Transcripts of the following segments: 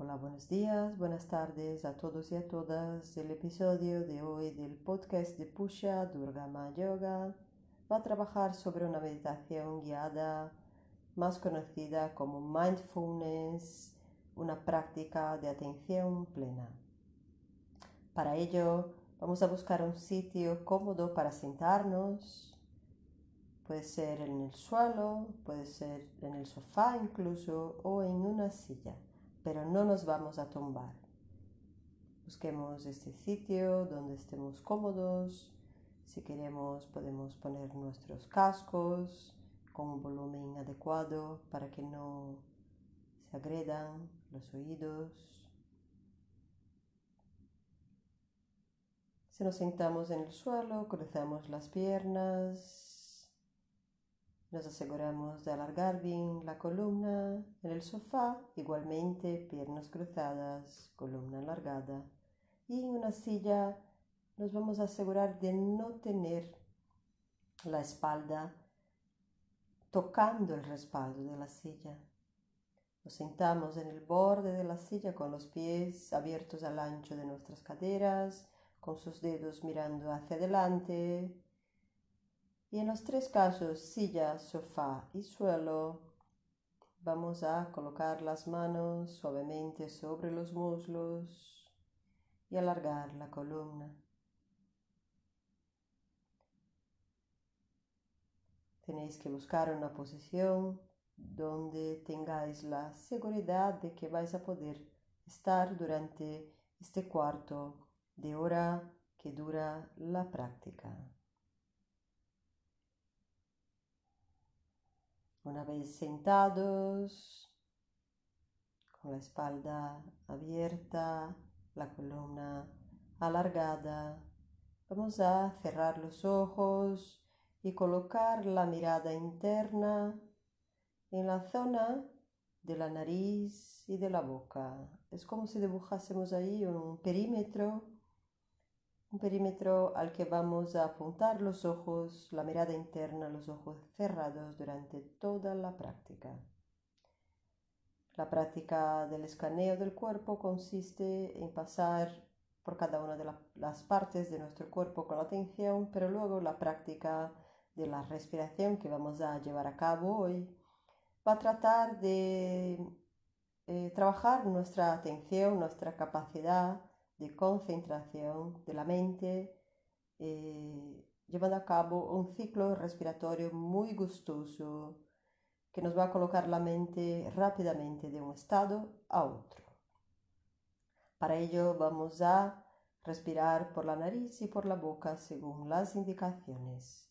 Hola, buenos días, buenas tardes a todos y a todas. El episodio de hoy del podcast de Pusha Durgama Yoga va a trabajar sobre una meditación guiada más conocida como mindfulness, una práctica de atención plena. Para ello vamos a buscar un sitio cómodo para sentarnos. Puede ser en el suelo, puede ser en el sofá incluso o en una silla pero no nos vamos a tumbar. Busquemos este sitio donde estemos cómodos. Si queremos podemos poner nuestros cascos con un volumen adecuado para que no se agredan los oídos. Si nos sentamos en el suelo, cruzamos las piernas nos aseguramos de alargar bien la columna en el sofá, igualmente piernas cruzadas, columna alargada. Y en una silla nos vamos a asegurar de no tener la espalda tocando el respaldo de la silla. Nos sentamos en el borde de la silla con los pies abiertos al ancho de nuestras caderas, con sus dedos mirando hacia adelante, y en los tres casos, silla, sofá y suelo, vamos a colocar las manos suavemente sobre los muslos y alargar la columna. Tenéis que buscar una posición donde tengáis la seguridad de que vais a poder estar durante este cuarto de hora que dura la práctica. Una vez sentados, con la espalda abierta, la columna alargada, vamos a cerrar los ojos y colocar la mirada interna en la zona de la nariz y de la boca. Es como si dibujásemos ahí un perímetro un perímetro al que vamos a apuntar los ojos, la mirada interna, los ojos cerrados durante toda la práctica. La práctica del escaneo del cuerpo consiste en pasar por cada una de las partes de nuestro cuerpo con atención, pero luego la práctica de la respiración que vamos a llevar a cabo hoy va a tratar de eh, trabajar nuestra atención, nuestra capacidad de concentración de la mente, eh, llevando a cabo un ciclo respiratorio muy gustoso que nos va a colocar la mente rápidamente de un estado a otro. Para ello vamos a respirar por la nariz y por la boca según las indicaciones.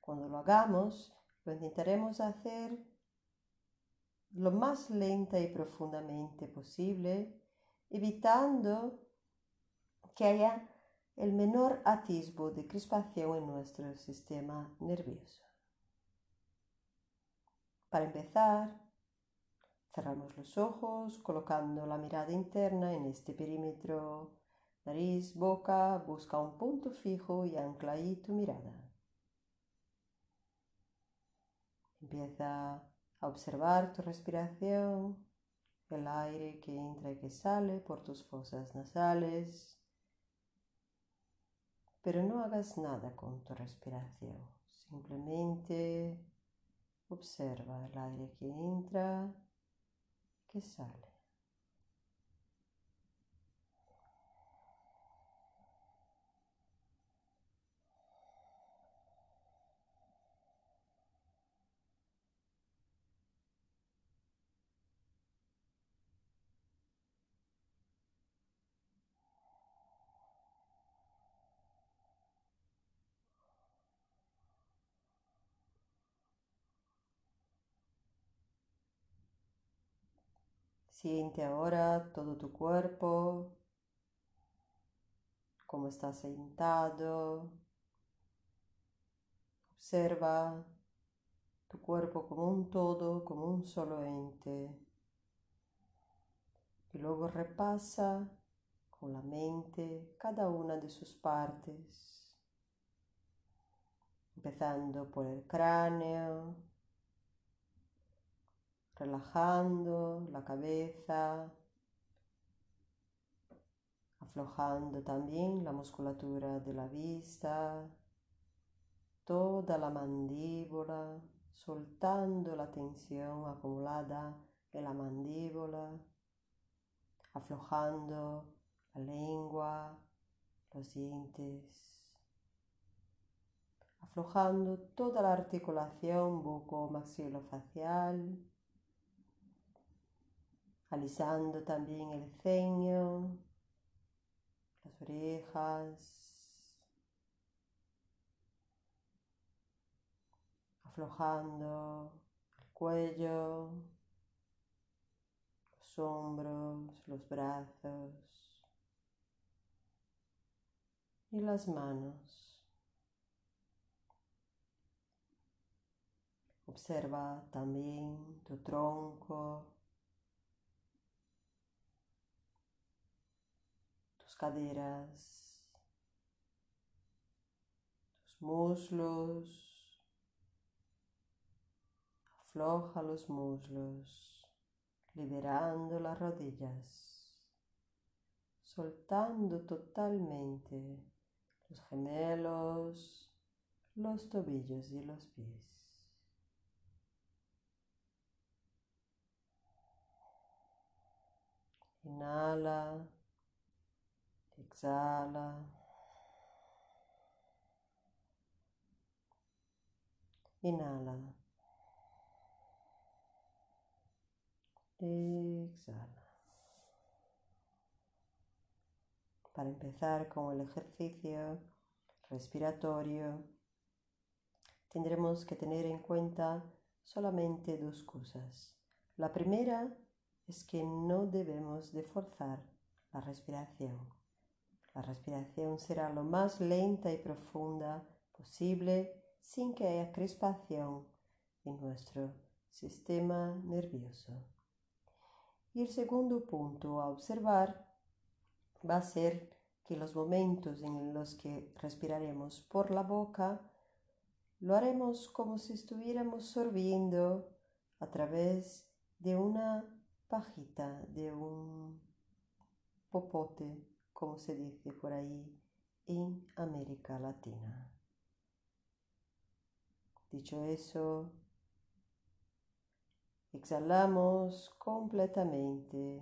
Cuando lo hagamos, lo intentaremos hacer lo más lenta y profundamente posible, evitando que haya el menor atisbo de crispación en nuestro sistema nervioso. Para empezar, cerramos los ojos colocando la mirada interna en este perímetro nariz, boca, busca un punto fijo y ancla ahí tu mirada. Empieza a observar tu respiración, el aire que entra y que sale por tus fosas nasales, pero no hagas nada con tu respiración. Simplemente observa el aire que entra, que sale. Siente ahora todo tu cuerpo, cómo estás sentado. Observa tu cuerpo como un todo, como un solo ente. Y luego repasa con la mente cada una de sus partes, empezando por el cráneo, relajando la cabeza, aflojando también la musculatura de la vista, toda la mandíbula, soltando la tensión acumulada en la mandíbula, aflojando la lengua, los dientes, aflojando toda la articulación buco-maxilofacial, alisando también el ceño, las orejas, aflojando el cuello, los hombros, los brazos y las manos. Observa también tu tronco, tus caderas, tus muslos, Afloja los muslos, liberando las rodillas, soltando totalmente los gemelos, los tobillos y los pies. Inhala, exhala. Inhala. Exhala. Para empezar con el ejercicio respiratorio, tendremos que tener en cuenta solamente dos cosas. La primera es que no debemos de forzar la respiración. La respiración será lo más lenta y profunda posible sin que haya crispación en nuestro sistema nervioso. Y el segundo punto a observar va a ser que los momentos en los que respiraremos por la boca lo haremos como si estuviéramos sorbiendo a través de una pajita, de un popote, como se dice por ahí en América Latina. Dicho eso, Exhalamos completamente,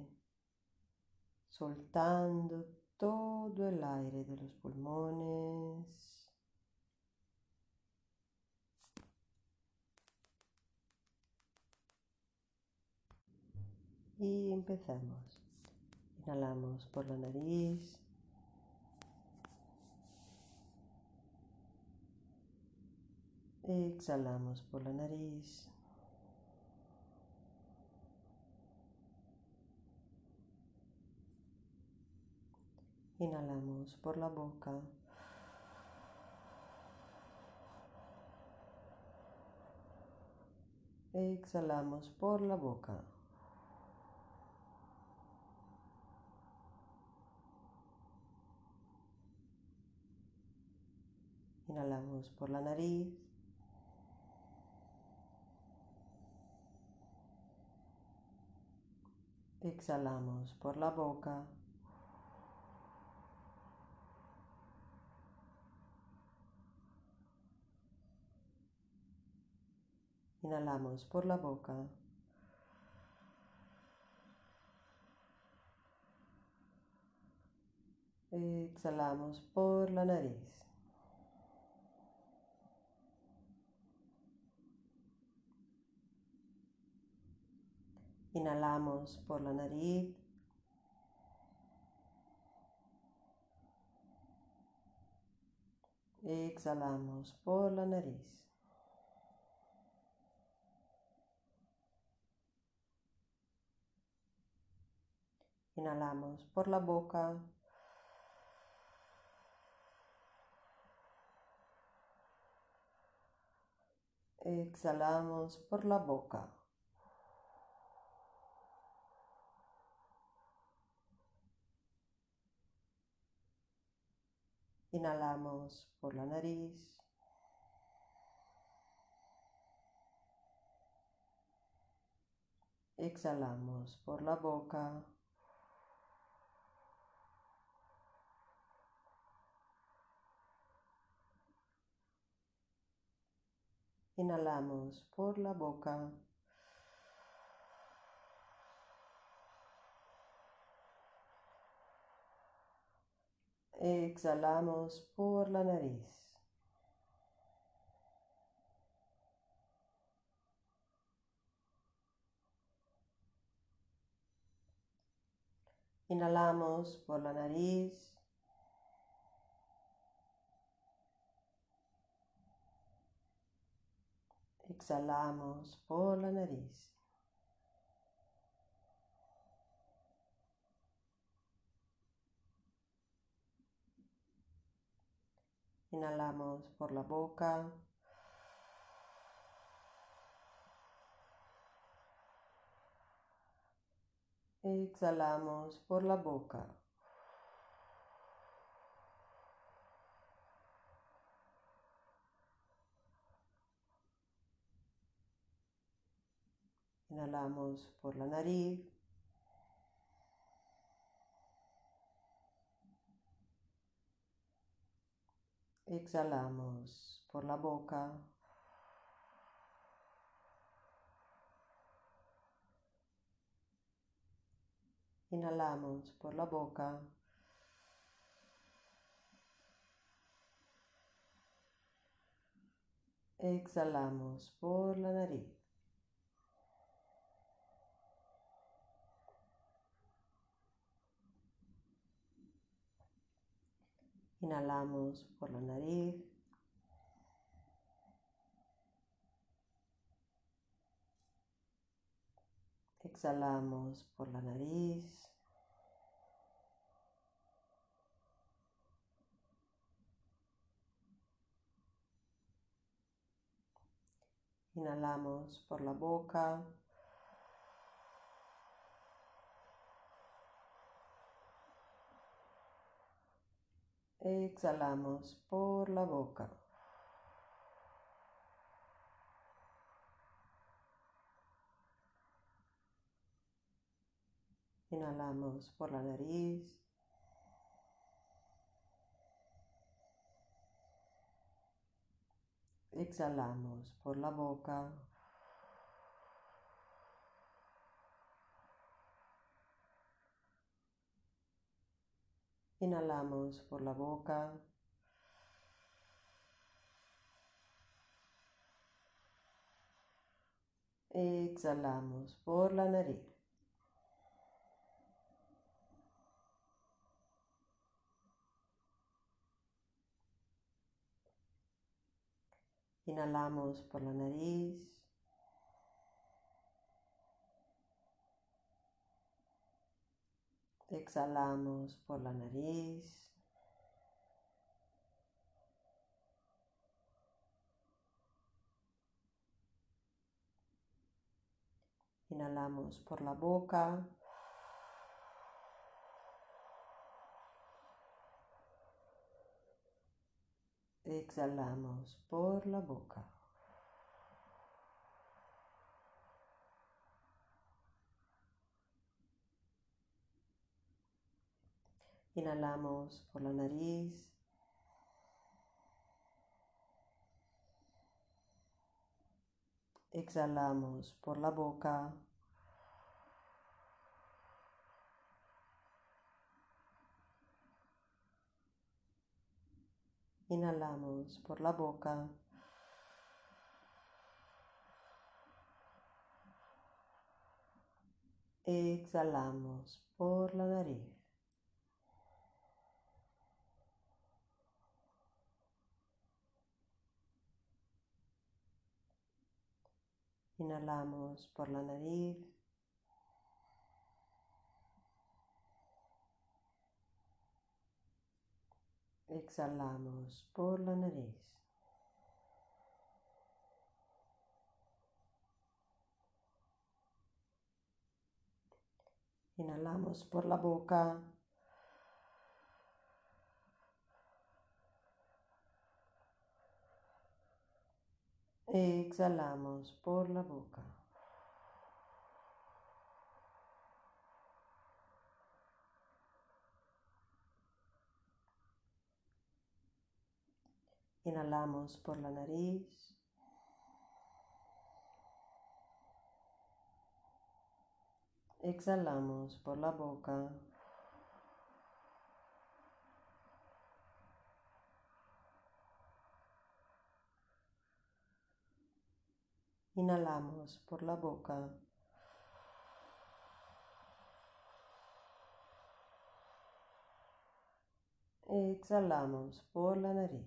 soltando todo el aire de los pulmones. Y empezamos. Inhalamos por la nariz. Exhalamos por la nariz. Inhalamos por la boca. Exhalamos por la boca. Inhalamos por la nariz. Exhalamos por la boca. Inhalamos por la boca. Exhalamos por la nariz. Inhalamos por la nariz. Exhalamos por la nariz. Inhalamos por la boca. Exhalamos por la boca. Inhalamos por la nariz. Exhalamos por la boca. Inhalamos por la boca. Exhalamos por la nariz. Inhalamos por la nariz. Exhalamos por la nariz. Inhalamos por la boca. Exhalamos por la boca. Inhalamos por la nariz. Exhalamos por la boca. Inhalamos por la boca. Exhalamos por la nariz. Inhalamos por la nariz. Exhalamos por la nariz. Inhalamos por la boca. Exhalamos por la boca. Inhalamos por la nariz. Exhalamos por la boca. Inhalamos por la boca. Exhalamos por la nariz. Inhalamos por la nariz. Exhalamos por la nariz. Inhalamos por la boca. Exhalamos por la boca. Inhalamos por la nariz. Exhalamos por la boca. Inhalamos por la boca. Exhalamos por la nariz. Inhalamos por la nariz. Exhalamos por la nariz. Inhalamos por la boca. Exhalamos por la boca. Inhalamos por la nariz. Exhalamos por la boca. Inhalamos por la boca. Exhalamos por la nariz.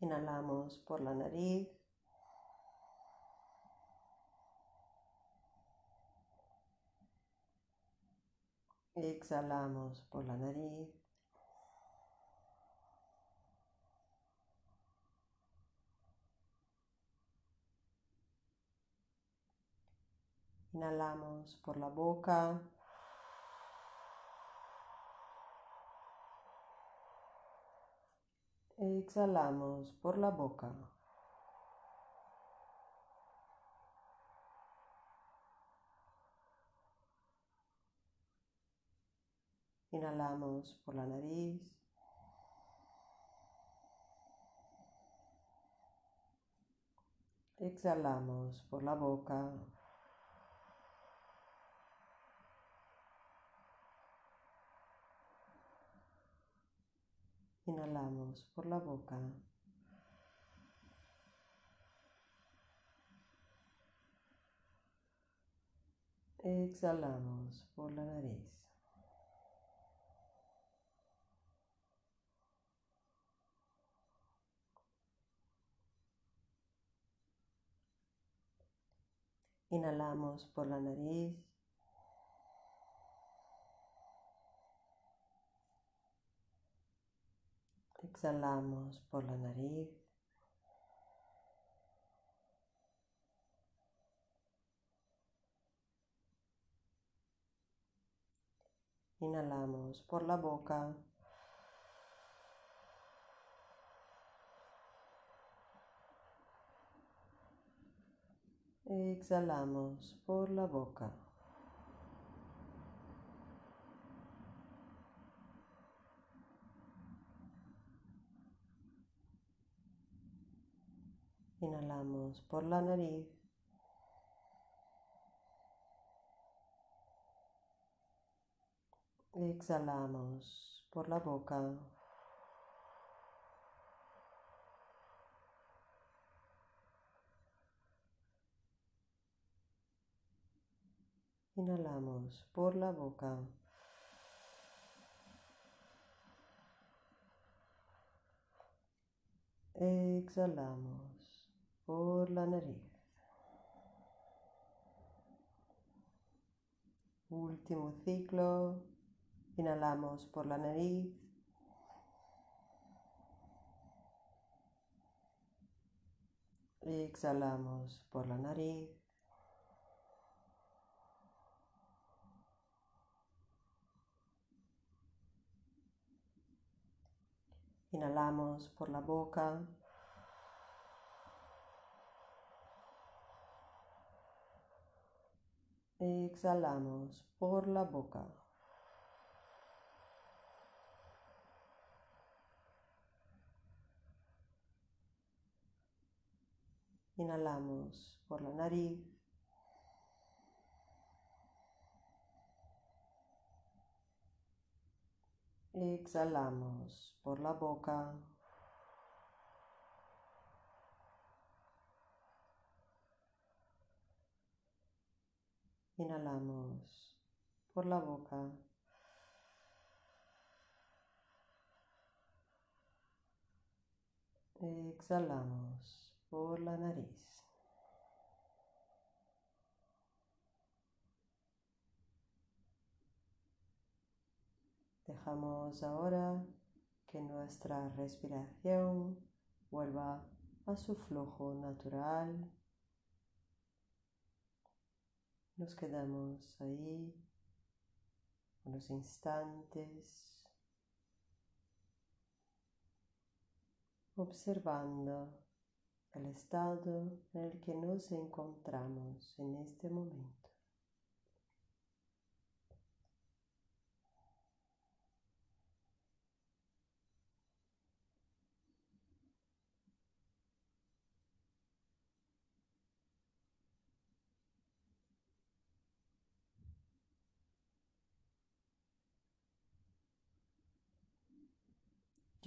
Inhalamos por la nariz. Exhalamos por la nariz. Inhalamos por la boca. Exhalamos por la boca. Inhalamos por la nariz. Exhalamos por la boca. Inhalamos por la boca. Exhalamos por la nariz. Inhalamos por la nariz. Exhalamos por la nariz. Inhalamos por la boca. Exhalamos por la boca. Inhalamos por la nariz. Exhalamos por la boca. Inhalamos por la boca. Exhalamos por la nariz. Último ciclo. Inhalamos por la nariz. Exhalamos por la nariz. Inhalamos por la boca. Exhalamos por la boca. Inhalamos por la nariz. Exhalamos por la boca. Inhalamos por la boca. Exhalamos por la nariz. Ahora que nuestra respiración vuelva a su flujo natural. Nos quedamos ahí unos instantes observando el estado en el que nos encontramos en este momento.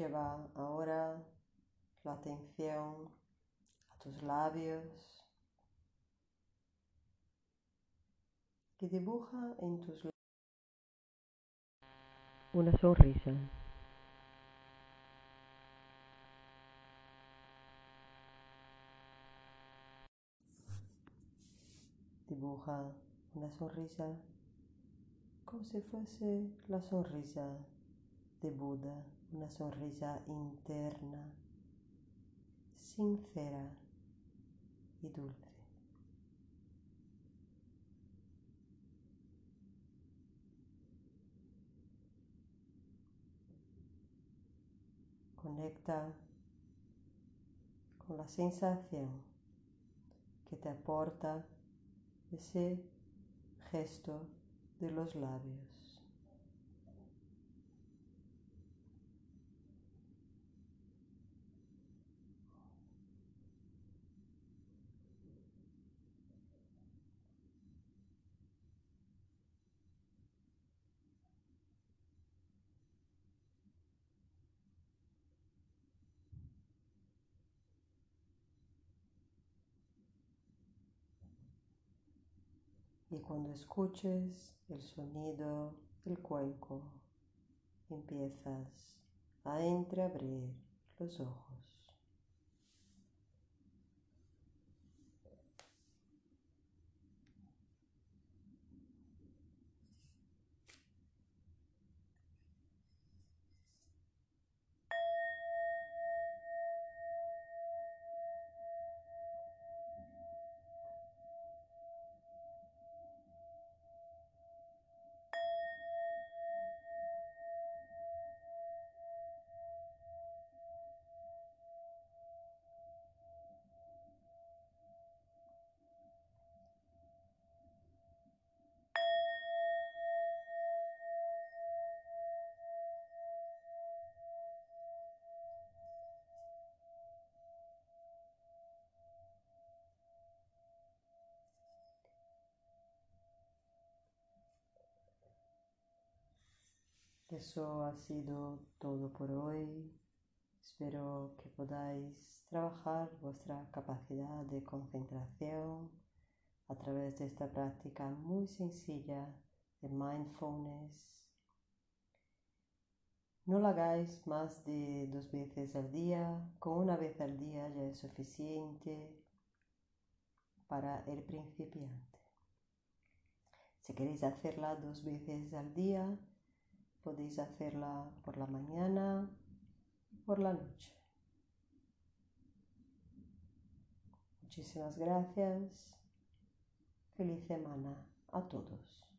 Lleva ahora la atención a tus labios y dibuja en tus labios una sonrisa. Dibuja una sonrisa como si fuese la sonrisa de Buda, una sonrisa interna, sincera y dulce. Conecta con la sensación que te aporta ese gesto de los labios. Y cuando escuches el sonido del cuenco, empiezas a entreabrir los ojos. Eso ha sido todo por hoy. Espero que podáis trabajar vuestra capacidad de concentración a través de esta práctica muy sencilla de mindfulness. No lo hagáis más de dos veces al día, con una vez al día ya es suficiente para el principiante. Si queréis hacerla dos veces al día, Podéis hacerla por la mañana y por la noche. Muchísimas gracias. Feliz semana a todos.